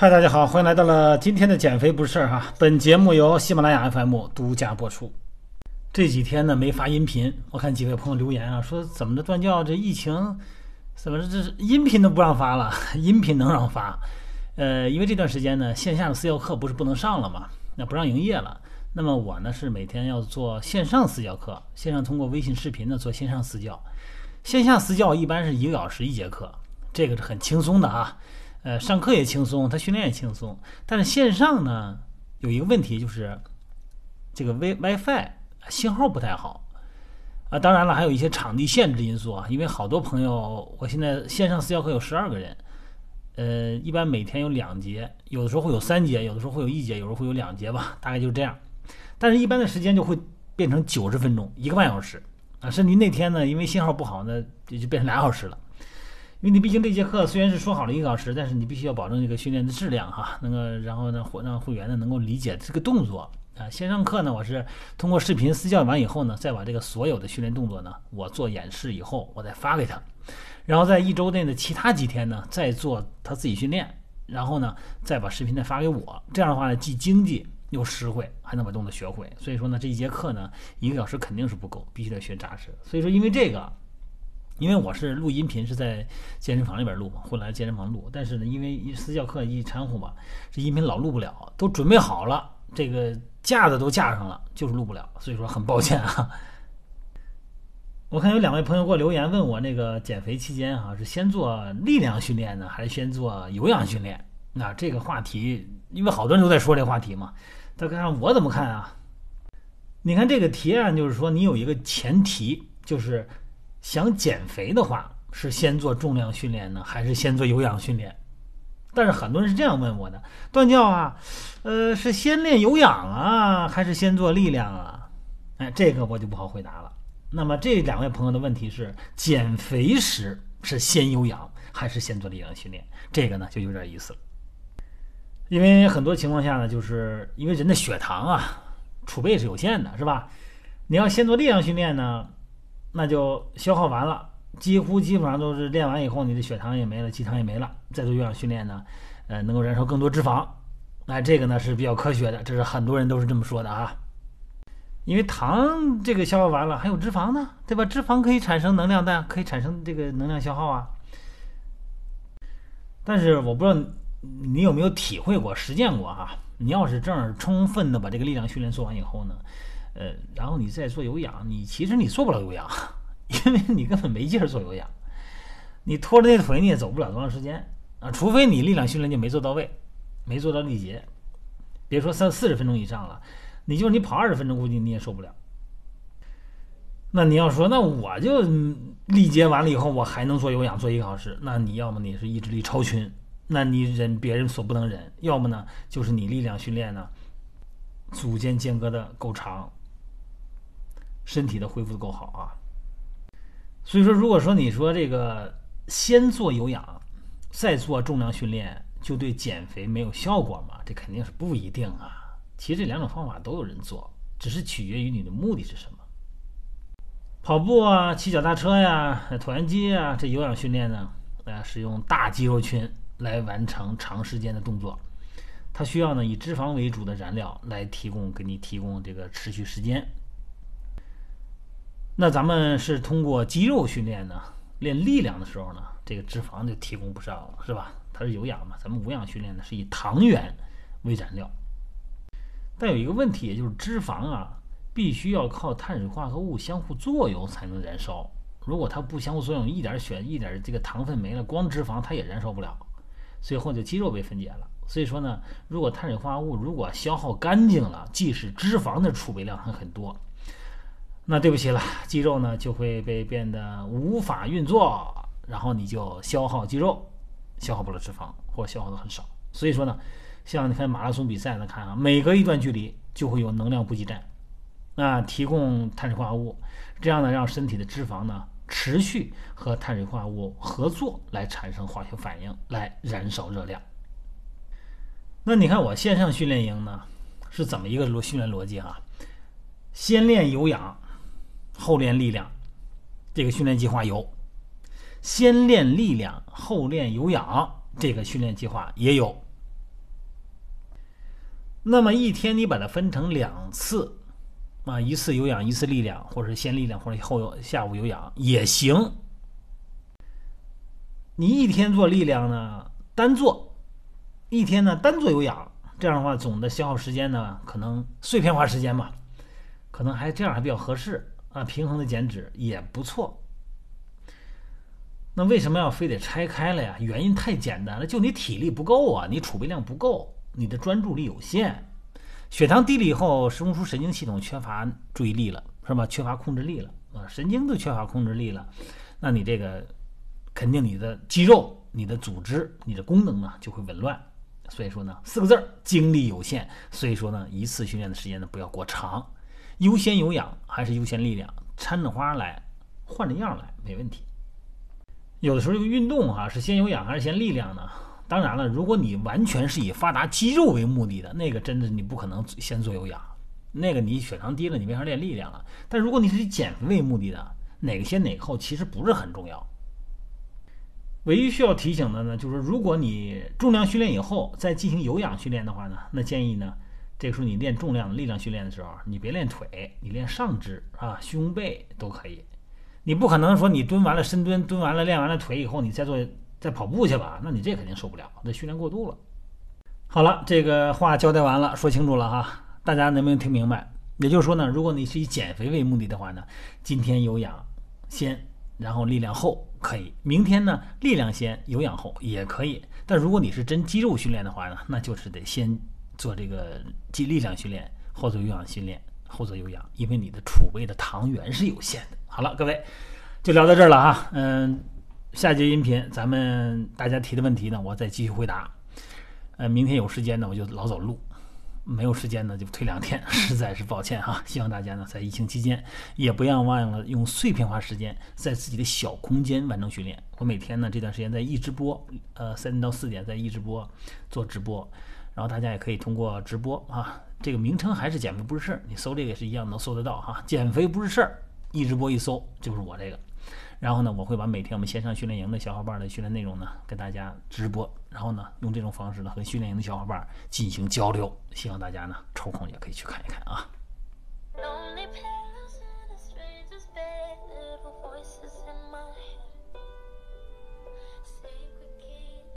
嗨，大家好，欢迎来到了今天的减肥不是事儿哈。本节目由喜马拉雅 FM 独家播出。这几天呢没发音频，我看几位朋友留言啊，说怎么着断教这疫情，怎么这是音频都不让发了，音频能让发？呃，因为这段时间呢线下的私教课不是不能上了嘛，那不让营业了。那么我呢是每天要做线上私教课，线上通过微信视频呢做线上私教，线下私教一般是一个小时一节课，这个是很轻松的啊。呃，上课也轻松，他训练也轻松。但是线上呢，有一个问题就是，这个 Wi WiFi 信号不太好啊。当然了，还有一些场地限制因素啊。因为好多朋友，我现在线上私教课有十二个人，呃，一般每天有两节，有的时候会有三节，有的时候会有一节，有时候会有两节吧，大概就是这样。但是，一般的时间就会变成九十分钟，一个半小时啊。甚至那天呢，因为信号不好呢，也就变成俩小时了。因为你毕竟这节课虽然是说好了一个小时，但是你必须要保证这个训练的质量哈，那个然后呢，让会员呢能够理解这个动作啊。线上课呢，我是通过视频私教完以后呢，再把这个所有的训练动作呢，我做演示以后，我再发给他，然后在一周内的其他几天呢，再做他自己训练，然后呢，再把视频再发给我。这样的话呢，既经济又实惠，还能把动作学会。所以说呢，这一节课呢，一个小时肯定是不够，必须得学扎实。所以说，因为这个。因为我是录音频是在健身房里边录嘛，后来健身房录，但是呢，因为私教课一掺和吧，这音频老录不了，都准备好了，这个架子都架上了，就是录不了，所以说很抱歉啊。我看有两位朋友给我留言问我，那个减肥期间哈是先做力量训练呢，还是先做有氧训练？那这个话题，因为好多人都在说这个话题嘛，大家我怎么看啊？你看这个提案就是说，你有一个前提就是。想减肥的话，是先做重量训练呢，还是先做有氧训练？但是很多人是这样问我的：断教啊，呃，是先练有氧啊，还是先做力量啊？哎，这个我就不好回答了。那么这两位朋友的问题是：减肥时是先有氧还是先做力量训练？这个呢就有点意思了。因为很多情况下呢，就是因为人的血糖啊储备是有限的，是吧？你要先做力量训练呢？那就消耗完了，几乎基本上都是练完以后，你的血糖也没了，肌糖也没了。再做有氧训练呢，呃，能够燃烧更多脂肪。那这个呢是比较科学的，这是很多人都是这么说的啊。因为糖这个消耗完了，还有脂肪呢，对吧？脂肪可以产生能量但，可以产生这个能量消耗啊。但是我不知道你有没有体会过、实践过哈？你要是这样充分的把这个力量训练做完以后呢？呃，然后你再做有氧，你其实你做不了有氧，因为你根本没劲儿做有氧，你拖着那腿你也走不了多长时间啊，除非你力量训练就没做到位，没做到力竭，别说三四十分钟以上了，你就是你跑二十分钟，估计你也受不了。那你要说，那我就力竭完了以后，我还能做有氧做一个小时，那你要么你是意志力超群，那你忍别人所不能忍，要么呢就是你力量训练呢组间间隔的够长。身体的恢复的够好啊，所以说，如果说你说这个先做有氧，再做重量训练，就对减肥没有效果吗？这肯定是不一定啊。其实这两种方法都有人做，只是取决于你的目的是什么。跑步啊，骑脚踏车呀，椭圆机啊，这有氧训练呢，呃，使用大肌肉群来完成长时间的动作，它需要呢以脂肪为主的燃料来提供给你提供这个持续时间。那咱们是通过肌肉训练呢，练力量的时候呢，这个脂肪就提供不上了，是吧？它是有氧嘛，咱们无氧训练呢是以糖原为燃料。但有一个问题，也就是脂肪啊，必须要靠碳水化合物相互作用才能燃烧。如果它不相互作用，一点血一点这个糖分没了，光脂肪它也燃烧不了，最后就肌肉被分解了。所以说呢，如果碳水化合物如果消耗干净了，即使脂肪的储备量还很多。那对不起了，肌肉呢就会被变得无法运作，然后你就消耗肌肉，消耗不了脂肪，或消耗的很少。所以说呢，像你看马拉松比赛呢，看啊，每隔一段距离就会有能量补给站，啊，提供碳水化合物，这样呢让身体的脂肪呢持续和碳水化合物合作来产生化学反应，来燃烧热量。那你看我线上训练营呢是怎么一个逻训练逻辑哈？先练有氧。后练力量，这个训练计划有；先练力量后练有氧，这个训练计划也有。那么一天你把它分成两次，啊，一次有氧，一次力量，或者先力量，或者后下午有氧也行。你一天做力量呢，单做，一天呢单做有氧，这样的话总的消耗时间呢，可能碎片化时间嘛，可能还这样还比较合适啊，平衡的减脂也不错。那为什么要非得拆开了呀？原因太简单了，就你体力不够啊，你储备量不够，你的专注力有限，血糖低了以后，中枢神经系统缺乏注意力了，是吧？缺乏控制力了啊，神经都缺乏控制力了，那你这个肯定你的肌肉、你的组织、你的功能呢就会紊乱。所以说呢，四个字儿，精力有限。所以说呢，一次训练的时间呢不要过长，优先有氧还是优先力量，掺着花来，换着样来，没问题。有的时候这个运动哈是先有氧还是先力量呢？当然了，如果你完全是以发达肌肉为目的的，那个真的你不可能先做有氧，那个你血糖低了，你没法练力量了。但如果你是以减肥为目的的，哪个先哪个后其实不是很重要。唯一需要提醒的呢，就是如果你重量训练以后再进行有氧训练的话呢，那建议呢，这个时候你练重量力量训练的时候，你别练腿，你练上肢啊，胸背都可以。你不可能说你蹲完了深蹲，蹲完了练完了腿以后，你再做再跑步去吧？那你这肯定受不了，这训练过度了。好了，这个话交代完了，说清楚了哈，大家能不能听明白？也就是说呢，如果你是以减肥为目的的话呢，今天有氧先，然后力量后可以；明天呢，力量先，有氧后也可以。但如果你是真肌肉训练的话呢，那就是得先做这个肌力量训练，后做有氧训练。后做有氧，因为你的储备的糖原是有限的。好了，各位就聊到这儿了哈。嗯，下节音频咱们大家提的问题呢，我再继续回答。呃，明天有时间呢，我就老走路；没有时间呢，就推两天。实在是抱歉哈。希望大家呢，在疫情期间也不要忘了用碎片化时间，在自己的小空间完成训练。我每天呢这段时间在一直播，呃，三点到四点在一直播做直播，然后大家也可以通过直播啊。这个名称还是减肥不是事儿，你搜这个也是一样能搜得到哈。减肥不是事儿，一直播一搜就是我这个。然后呢，我会把每天我们线上训练营的小伙伴的训练内容呢跟大家直播，然后呢用这种方式呢和训练营的小伙伴进行交流。希望大家呢抽空也可以去看一看啊。